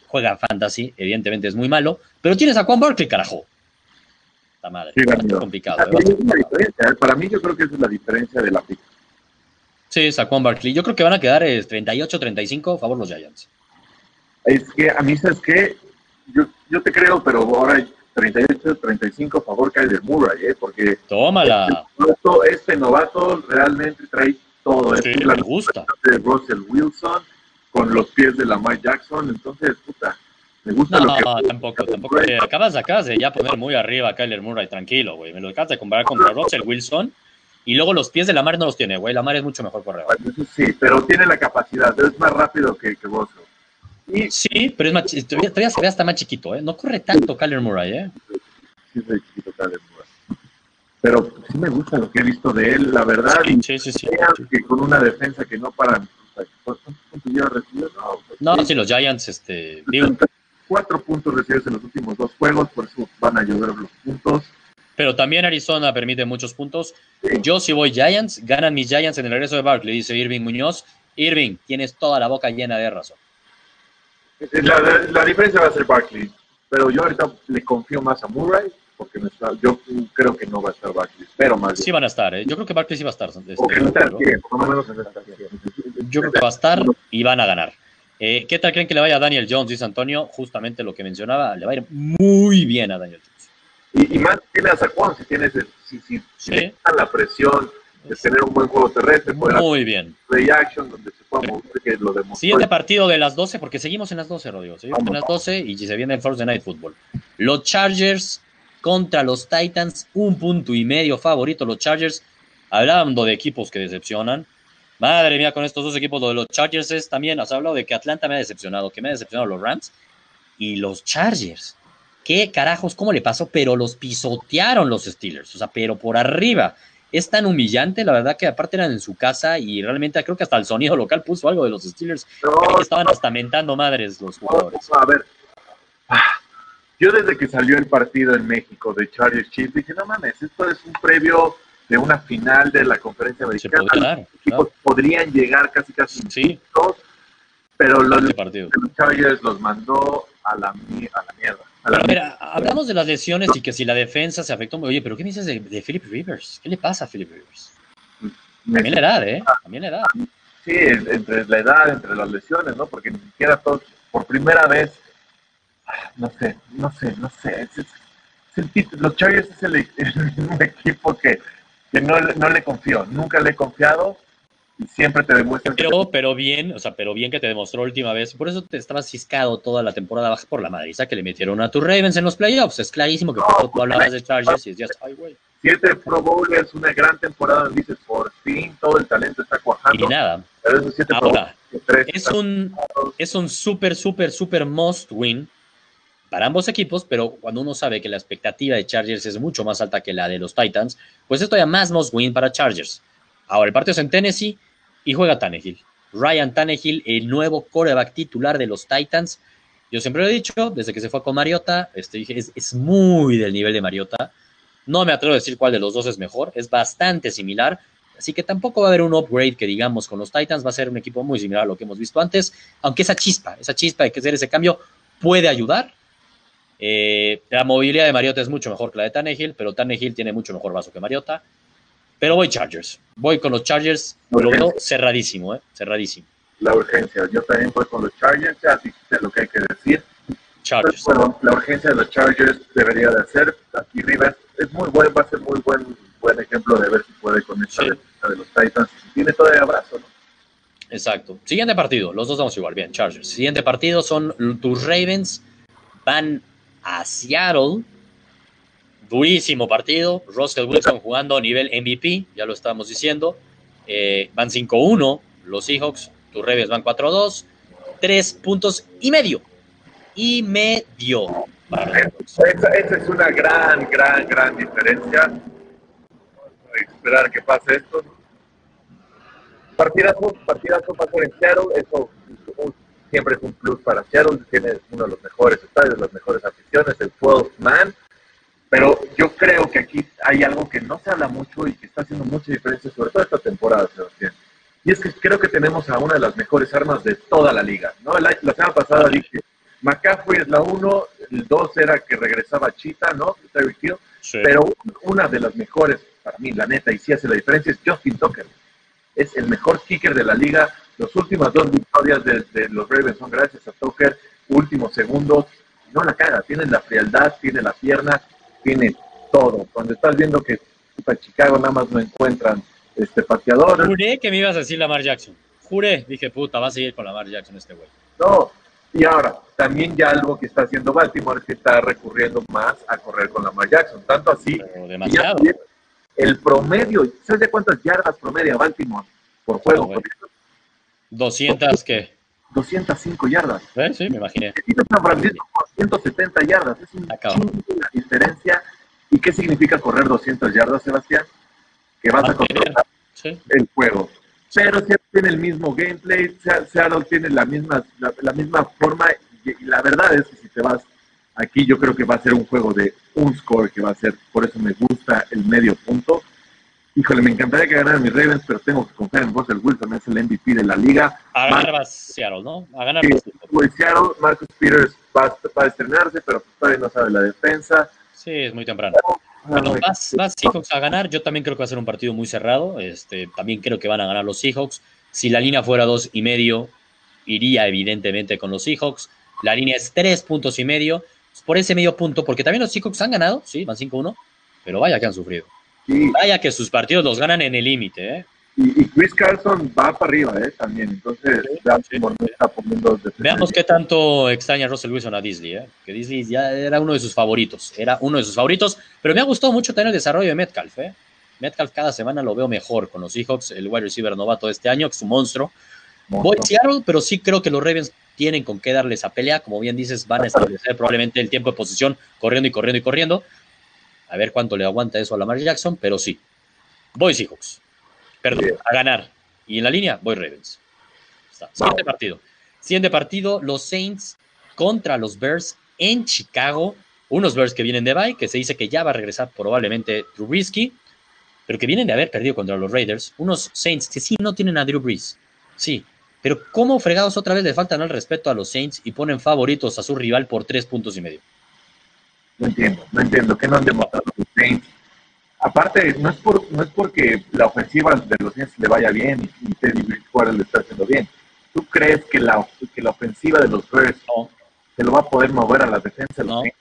juega fantasy, evidentemente es muy malo, pero tienes a Juan Barkley, carajo. Está madre,
es complicado. ¿eh? Para mí yo creo que esa es la diferencia de la pica.
Sí, Juan Barkley. Yo creo que van a quedar 38-35 a favor los Giants.
Es que a mí, ¿sabes qué? Yo, yo te creo, pero ahora 38-35 a favor Kyler Murray, ¿eh? Porque
Tómala.
Este novato, realmente trae todo.
Sí, me gusta.
De Russell Wilson con los pies de Lamar Jackson, entonces, puta, me gusta
no, lo que... No, tampoco, tampoco. acabas, acabas de ya poner muy arriba a Kyler Murray, tranquilo, güey. Me lo acabas de comparar contra Russell Wilson y luego los pies de Lamar no los tiene, güey. Lamar es mucho mejor corredor.
Sí, pero tiene la capacidad, es más rápido que, que Russell.
Sí, pero es más, todavía, se ve hasta más chiquito, ¿eh? No corre tanto Kyler Murray, ¿eh?
Sí, es chiquito Kyler Murray. Pero sí me gusta lo que he visto de él, la verdad.
Sí, sí, sí.
Que con una defensa que no para...
No, no sí, los Giants, este...
Cuatro puntos recibidos en los últimos dos juegos, por eso van a ayudar los puntos.
Pero también Arizona permite muchos puntos. Yo si voy Giants, ganan mis Giants en el regreso de Barkley, dice Irving Muñoz. Irving, tienes toda la boca llena de razón.
La, diferencia va a ser Barkley, pero yo ahorita le confío más a Murray, porque yo creo que no va a estar Barkley, pero más.
Sí van a estar, ¿eh? yo creo que Barkley sí va a estar. Este, yo creo que va a estar y van a ganar. Eh, ¿Qué tal creen que le vaya a Daniel Jones? Dice Antonio, justamente lo que mencionaba, le va a ir muy bien a Daniel
Jones. Y, más tiene a Saquon, si tienes si, si, si la presión tener un buen juego terrestre.
Muy bien.
Play action, donde se pueda que lo demostró.
Siguiente partido de las 12, porque seguimos en las 12, Rodrigo. Seguimos en las 12 y se viene el First Night Football. Los Chargers contra los Titans, un punto y medio favorito. Los Chargers, hablando de equipos que decepcionan. Madre mía, con estos dos equipos, lo de los Chargers es también, has hablado de que Atlanta me ha decepcionado, que me ha decepcionado los Rams y los Chargers. ¿Qué carajos? ¿Cómo le pasó? Pero los pisotearon los Steelers, o sea, pero por arriba es tan humillante, la verdad que aparte eran en su casa y realmente creo que hasta el sonido local puso algo de los Steelers. que estaban hasta mentando madres los jugadores.
a ver, ah, yo desde que salió el partido en México de Chargers Chiefs dije, no mames, esto es un previo de una final de la conferencia americana. Los podrían llegar casi casi
sí.
pero los, los, Chargers los mandó a la, a la mierda.
Hablamos de las lesiones y que si la defensa se afectó. Oye, pero ¿qué me dices de, Philip Rivers? ¿Qué le pasa a Philip Rivers? También la edad, ¿eh? También la edad.
Sí, entre la edad, entre las lesiones, ¿no? Porque ni siquiera todos, por primera vez, no sé, no sé, no sé. los Chargers es el, equipo que, que no, no le confío. Nunca le he confiado siempre te demuestra
pero, pero bien, o sea, pero bien que te demostró última vez. Por eso te estabas ciscado toda la temporada baja por la madriza que le metieron a tus Ravens en los playoffs. Es clarísimo que tú hablabas de Chargers y es ay, güey.
Siete Pro Bowlers, una gran temporada, dices, por fin todo el talento está cuajando.
Y nada. Ahora, es un, es un súper, súper, súper must win para ambos equipos, pero cuando uno sabe que la expectativa de Chargers es mucho más alta que la de los Titans, pues esto ya más must win para Chargers. Ahora, el partido es en Tennessee y juega Tannehill. Ryan Tannehill, el nuevo coreback titular de los Titans. Yo siempre lo he dicho, desde que se fue con Mariota, este, dije, es, muy del nivel de Mariota. No me atrevo a decir cuál de los dos es mejor, es bastante similar. Así que tampoco va a haber un upgrade que digamos con los Titans, va a ser un equipo muy similar a lo que hemos visto antes, aunque esa chispa, esa chispa de que hacer ese cambio puede ayudar. Eh, la movilidad de Mariota es mucho mejor que la de Tannehill, pero Tannehill tiene mucho mejor vaso que Mariota. Pero voy Chargers. Voy con los Chargers. Lo veo cerradísimo, ¿eh? Cerradísimo.
La urgencia. Yo también voy con los Chargers. Ya dijiste lo que hay que decir. Chargers. bueno, la urgencia de los Chargers debería de ser. Aquí Rivers es muy buen, va a ser muy buen, buen ejemplo de ver si puede con esta de los Titans. Tiene todavía abrazo, ¿no?
Exacto. Siguiente partido. Los dos vamos igual. Bien, Chargers. Siguiente partido son tus Ravens. Van a Seattle durísimo partido. Russell Wilson jugando a nivel MVP, ya lo estábamos diciendo. Eh, van 5-1 los Seahawks, tus Ravens van 4-2. Tres puntos y medio. Y medio.
Esa, es una gran, gran, gran diferencia. A esperar que pase esto. Partidazo, partidazo pasó en Seattle. Eso siempre es un plus para Seattle. Tiene uno de los mejores estadios, las mejores aficiones, el 12 Man pero yo creo que aquí hay algo que no se habla mucho y que está haciendo mucha diferencia, sobre todo esta temporada, Sebastián. Y es que creo que tenemos a una de las mejores armas de toda la liga. ¿no? La, semana pasada dije, McCaffrey es la uno, el dos era que regresaba Chita, ¿no? Pero una de las mejores, para mí, la neta, y sí hace la diferencia, es Justin Tucker. Es el mejor kicker de la liga. Las últimas dos victorias de, de los Ravens son gracias a Tucker. Últimos segundos, no la caga, tiene la frialdad, tiene la pierna, tiene todo. Cuando estás viendo que para Chicago nada más no encuentran este pateador.
Juré que me ibas a decir Lamar Jackson. Juré, dije, puta, va a seguir con Lamar Jackson este güey.
No, y ahora, también ya algo que está haciendo Baltimore es que está recurriendo más a correr con Lamar Jackson. Tanto así.
demasiado.
El promedio, ¿sabes de cuántas yardas promedia Baltimore por juego?
200 qué?
205 yardas.
¿Eh? Sí, me imaginé.
San Francisco 170 yardas. Es un la diferencia. ¿Y qué significa correr 200 yardas, Sebastián? Que vas a controlar el juego. Pero Seattle tiene el mismo gameplay, Seattle tiene la misma, la, misma forma. Y, la verdad es que si te vas aquí, yo creo que va a ser un juego de un score que va a ser. Por eso me gusta el medio punto híjole, me encantaría que ganaran mis Ravens, pero tengo que confiar en Russell Wilson, es el MVP de la liga.
A ganar Seattle, ¿no? A ganar
sí, Seattle, Marcus Peters va, a estrenarse, pero todavía no sabe la defensa.
Sí, es muy temprano. Bueno, vas, Seahawks a ganar. Yo también creo que va a ser un partido muy cerrado. Este, también creo que van a ganar los Seahawks. Si la línea fuera dos y medio, iría evidentemente con los Seahawks. La línea es tres puntos y medio. Por ese medio punto, porque también los Seahawks han ganado, sí, van 5-1, pero vaya que han sufrido. Vaya que sus partidos los ganan en el límite, ¿eh?
Y, Chris Carson va para arriba, ¿eh? También. Entonces,
Veamos qué tanto extraña Russell Wilson a Disney, ¿eh? Que Disney ya era uno de sus favoritos. Era uno de sus favoritos. Pero me ha gustado mucho tener el desarrollo de Metcalf, ¿eh? Metcalf cada semana lo veo mejor con los Seahawks, el wide receiver novato de este año, que es un monstruo. Voy a Seattle, pero sí creo que los Ravens tienen con qué darles a pelea. Como bien dices, van a establecer probablemente el tiempo de posición corriendo y corriendo y corriendo. A ver cuánto le aguanta eso a Lamar Jackson, pero sí. Voy Seahawks. Perdón, a ganar. Y en la línea, voy Ravens. Siguiente partido. Siguiente partido, los Saints contra los Bears en Chicago. Unos Bears que vienen de bye, que se dice que ya va a regresar probablemente Drew Brees, pero que vienen de haber perdido contra los Raiders. Unos Saints que sí no tienen a Drew Brees. Sí, pero ¿cómo fregados otra vez le faltan al respeto a los Saints y ponen favoritos a su rival por tres puntos y medio?
No entiendo, no entiendo. ¿Qué no han demostrado los Saints? Aparte, no es, por, no es porque la ofensiva de los Saints le vaya bien y, Teddy Bridgewater le está haciendo bien. ¿Tú crees que la, que la ofensiva de los Bears se lo va a poder mover a la defensa de los Saints?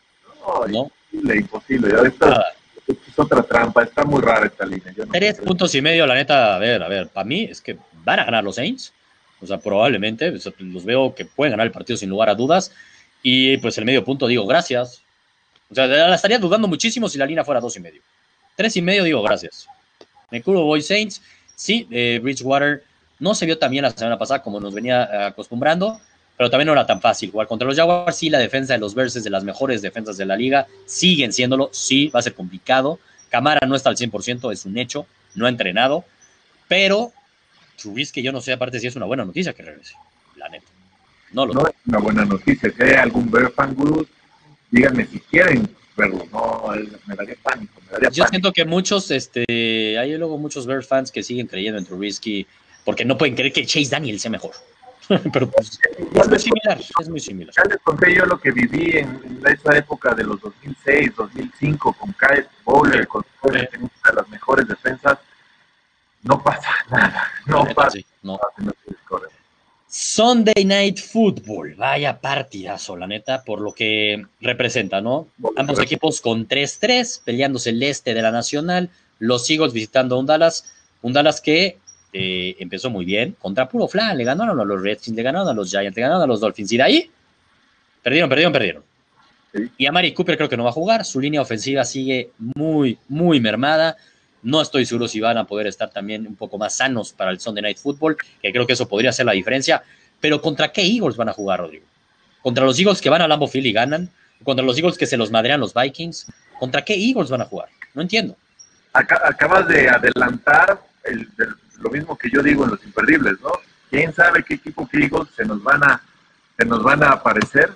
No, no. imposible, imposible. Ya es otra trampa, está muy rara esta línea.
Tres puntos y medio, la neta, a ver, a ver, para mí es que van a ganar los Saints. O sea, probablemente, los veo que pueden ganar el partido sin lugar a dudas. Y pues el medio punto, digo, gracias. O sea, la estaría dudando muchísimo si la línea fuera dos y medio. Tres y medio, digo, gracias. Me curo Boy Saints. Sí, eh, Bridgewater no se vio tan bien la semana pasada como nos venía acostumbrando, pero también no era tan fácil jugar contra los Jaguars. Sí, la defensa de los Verses de las mejores defensas de la liga siguen siéndolo. Sí, va a ser complicado. Camara no está al 100%, es un hecho, no ha entrenado, pero que yo no sé aparte si es una buena noticia que regrese, la neta.
No, lo no es una buena noticia. Si hay algún Bear fan díganme si quieren verlo. No, me daría pánico. Me daría
yo siento que muchos, este, hay luego muchos Bear fans que siguen creyendo en Trubisky porque no pueden creer que Chase Daniel sea mejor. Pero pues, es muy similar, es muy similar.
Ya les conté yo lo que viví en, esa época de los 2006, 2005 con Kyle Bowler, con una de las mejores defensas. No pasa nada, no pasa no.
Sunday Night Football, vaya partidazo, la neta, por lo que representa, ¿no? Ambos equipos con 3-3, peleándose el este de la Nacional, los Eagles visitando a un Dallas, un Dallas que eh, empezó muy bien, contra puro flan, le ganaron a los Redskins, le ganaron a los Giants, le ganaron a los Dolphins, y de ahí perdieron, perdieron, perdieron. Y a Mari Cooper creo que no va a jugar, su línea ofensiva sigue muy, muy mermada. No estoy seguro si van a poder estar también un poco más sanos para el Sunday Night Football, que creo que eso podría ser la diferencia. Pero ¿contra qué Eagles van a jugar, Rodrigo? ¿Contra los Eagles que van a Lambeau Field y ganan? ¿Contra los Eagles que se los madrean los Vikings? ¿Contra qué Eagles van a jugar? No entiendo.
Acabas de adelantar el, lo mismo que yo digo en los imperdibles, ¿no? ¿Quién sabe qué equipo que Eagles se nos van a, aparecer?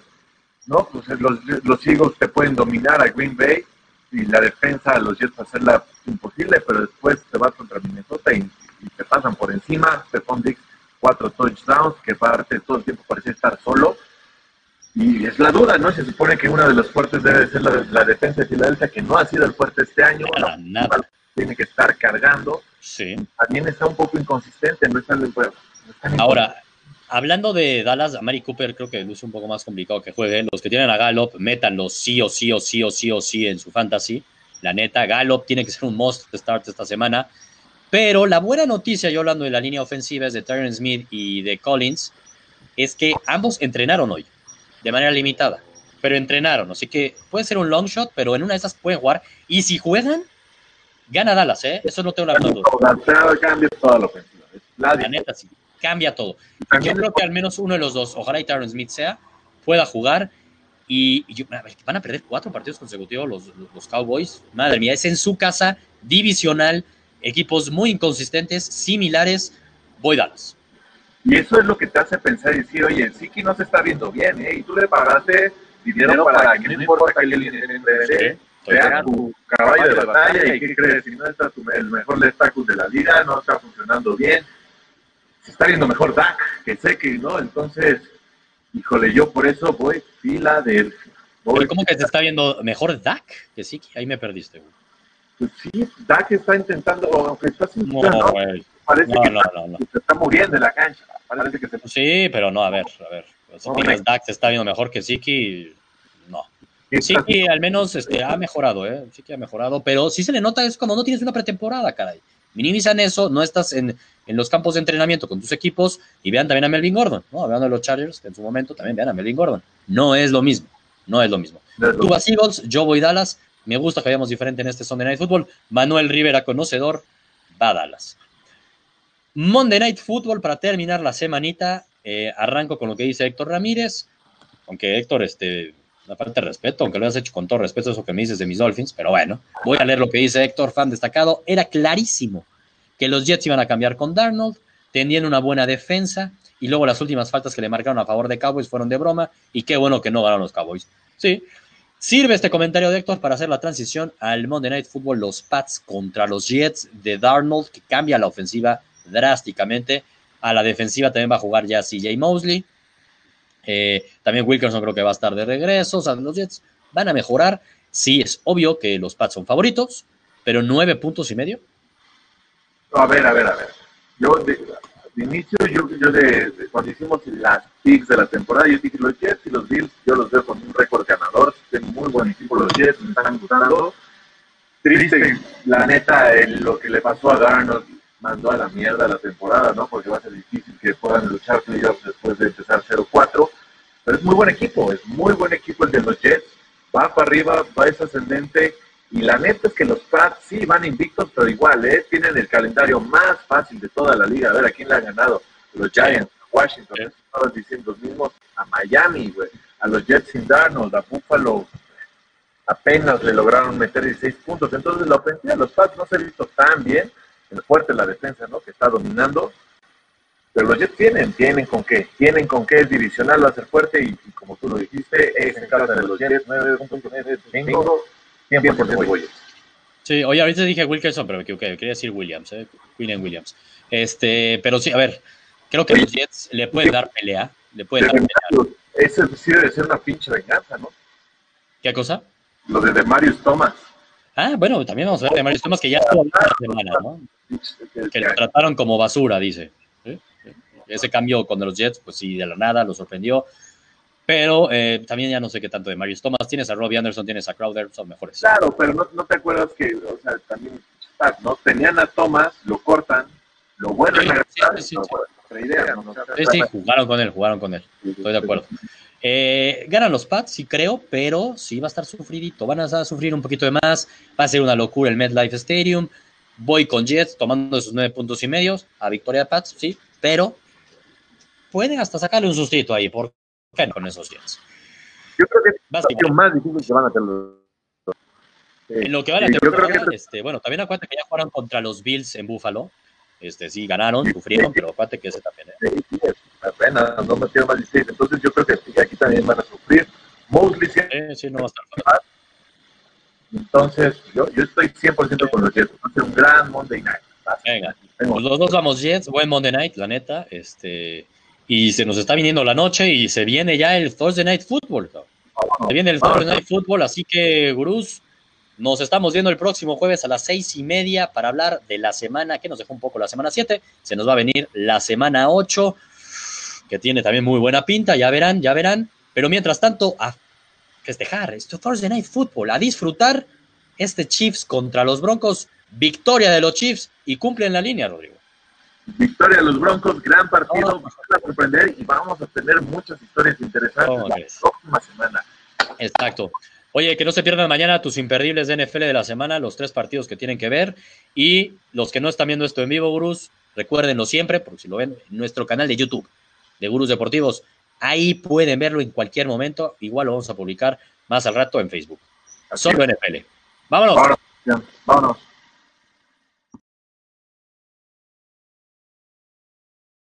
¿No? Pues los, los Eagles te pueden dominar a Green Bay y la defensa a los Jets hacerla imposible, pero después te vas contra Minnesota y, te pasan por encima, te ponen cuatro touchdowns, que parte todo el tiempo parece estar solo. Y es la duda, ¿no? Se supone que una de los fuertes debe ser la, defensa de Filadelfia, que no ha sido el fuerte este año. nada tiene que estar cargando. Sí. También está un poco inconsistente, no está, no
Ahora, hablando de Dallas, a Mari Cooper creo que luce un poco más complicado que juegue. Los que tienen a Gallup, métanlo sí o sí o sí o sí o sí en su fantasy. La neta, Gallup tiene que ser un must start esta semana. Pero la buena noticia, yo hablando de la línea ofensiva, es de Tyron Smith y de Collins, es que ambos entrenaron hoy, de manera limitada. Pero entrenaron, así que puede ser un long shot, pero en una de esas pueden jugar. Y si juegan, Gana Dallas, ¿eh? Eso no tengo la menor
duda. La,
neta, sí. Cambia todo. Yo creo que al menos uno de los dos, ojalá y Tyron Smith sea, pueda jugar. Y, van a perder cuatro partidos consecutivos los, los, Cowboys. Madre mía, es en su casa, divisional, equipos muy inconsistentes, similares. Voy Dallas.
Y eso es lo que te hace pensar y decir, oye, Siki no se está viendo bien, ¿eh? Y tú le pagaste dinero para, que no importa que le sea tu caballo de batalla y qué crees, si no está el mejor left de la liga, no está funcionando bien, se está viendo mejor Dak que que ¿no? Entonces, híjole, yo por eso voy Filadelfia.
Voy ¿Cómo que se está viendo mejor Dak que sí? Ahí me perdiste, güey.
Pues sí, Dak está intentando, aunque está sin no, no, parece que se está muriendo en la cancha. Parece que se...
Sí, pero no, a ver, a ver. Si tienes Dak se está viendo mejor que Siki, no. Sí que al menos este, ha mejorado, ¿eh? Sí que ha mejorado, pero sí se le nota, es como no tienes una pretemporada, caray. Minimizan eso, no estás en, los campos de entrenamiento con tus equipos y vean también a Melvin Gordon, ¿no? Vean a los Chargers, que en su momento también vean a Melvin Gordon. No es lo mismo, no es lo mismo. Tú vas Eagles, yo voy Dallas. Me gusta que vayamos diferente en este Sunday Night Football. Manuel Rivera, conocedor, va a Dallas. Monday Night Football, para terminar la semanita, eh, arranco con lo que dice Héctor Ramírez, aunque Héctor, este, una falta de respeto, aunque lo hayas hecho con todo respeto, eso que me dices de mis Dolphins, pero bueno, voy a leer lo que dice Héctor, fan destacado. Era clarísimo que los Jets iban a cambiar con Darnold, tenían una buena defensa, y luego las últimas faltas que le marcaron a favor de Cowboys fueron de broma, y qué bueno que no ganaron los Cowboys. Sí, sirve este comentario de Héctor para hacer la transición al Monday Night Football, los Pats contra los Jets de Darnold, que cambia la ofensiva drásticamente. A la defensiva también va a jugar ya CJ Mosley. Eh, también Wilkerson creo que va a estar de regreso. O los Jets van a mejorar. Sí, es obvio que los Pats son favoritos, pero nueve puntos y medio.
a ver, a ver, a ver. Yo de, inicio, yo, yo de, cuando hicimos las picks de la temporada, yo dije los Jets y los Bills, yo los veo con un récord ganador, tienen muy buen equipo los Jets, me están gustando. Triste, la neta, lo que le pasó a Darnold mandó a la mierda la temporada, ¿no? Porque va a ser difícil que puedan luchar playoffs después de empezar 0-4. Pero es muy buen equipo, es muy buen equipo el de los Jets. Va para arriba, va es ascendente. Y la neta es que los Pats sí van invictos, pero igual, ¿eh? Tienen el calendario más fácil de toda la liga. A ver, ¿a quién le han ganado? Los Giants, Washington, sí. estabas diciendo los mismos, a Miami, güey. A los Jets sin Darnold, a Buffalo, apenas le lograron meter 16 puntos. Entonces la ofensiva de los Pats no se ha visto tan bien fuerte la defensa, ¿no? Que está dominando. Pero los Jets tienen, tienen con qué, tienen con qué el divisional va a ser fuerte y, como tú lo dijiste, es en casa de los Jets 9.5, 100% Jets.
Sí, oye, ahorita dije Wilkerson, pero me equivoqué, quería decir Williams, ¿eh? William Williams. Este, pero sí, a ver, creo que los Jets le pueden dar pelea, le pueden dar pelea.
Eso sí debe ser una pinche venganza, ¿no?
¿Qué cosa?
Lo de Demarius Thomas.
Ah, bueno, también vamos a ver de Demarius Thomas que ya estuvo una semana, ¿no? Que lo trataron como basura, dice. Ese cambio con los Jets, pues sí, de la nada, lo sorprendió. Pero eh, también ya no sé qué tanto de Marius Thomas. Tienes a Robbie Anderson, tienes a Crowder, son mejores.
Claro, pero no, no te acuerdas que, o sea, también, ¿no? Tenían a Thomas, lo cortan, lo vuelven sí, a sí, sí, idea, ¿no?
Sí, sí, jugaron con él, jugaron con él. Estoy de acuerdo. Eh, ganan los Pats, sí creo, pero sí va a estar sufridito. Van a sufrir un poquito de más. Va a ser una locura el MetLife Stadium. Voy con Jets tomando esos nueve puntos y medios a victoria de Pats, sí, pero pueden hasta sacarle un sustito ahí. ¿Por qué no con esos Jets?
Yo creo que es lo más difícil que van a los.
En lo que va a la que... este, bueno, también acuérdate que ya jugaron contra los Bills en Buffalo. Este, sí, ganaron, sufrieron, pero acuérdate que ese también. ¿eh?
Apenas no metieron más 16. Entonces yo creo que aquí también van a sufrir. Mosley sí,
sí, no va a estar fácil.
Entonces, yo, yo estoy 100% con los Jets. Ser un gran Monday Night.
Venga, pues los dos vamos Jets, buen Monday Night, la neta. Este, y se nos está viniendo la noche y se viene ya el Thursday Night Football. Se viene el Thursday Night Football, así que, Gurús, nos estamos viendo el próximo jueves a las seis y media para hablar de la semana que nos dejó un poco la semana 7. Se nos va a venir la semana 8, que tiene también muy buena pinta, ya verán, ya verán. Pero mientras tanto, a festejar, esto Thursday Night Football, a disfrutar este Chiefs contra los Broncos, victoria de los Chiefs y cumplen la línea, Rodrigo.
Victoria de los Broncos, gran partido, oh. vamos a sorprender y vamos a tener muchas historias interesantes oh, la próxima semana.
Exacto. Oye, que no se pierdan mañana tus imperdibles de NFL de la semana, los tres partidos que tienen que ver. Y los que no están viendo esto en vivo, Gurús, recuérdenlo siempre, porque si lo ven en nuestro canal de YouTube de Gurús Deportivos, ahí pueden verlo en cualquier momento. Igual lo vamos a publicar más al rato en Facebook. Solo NFL. Vámonos.
Vámonos. Vámonos.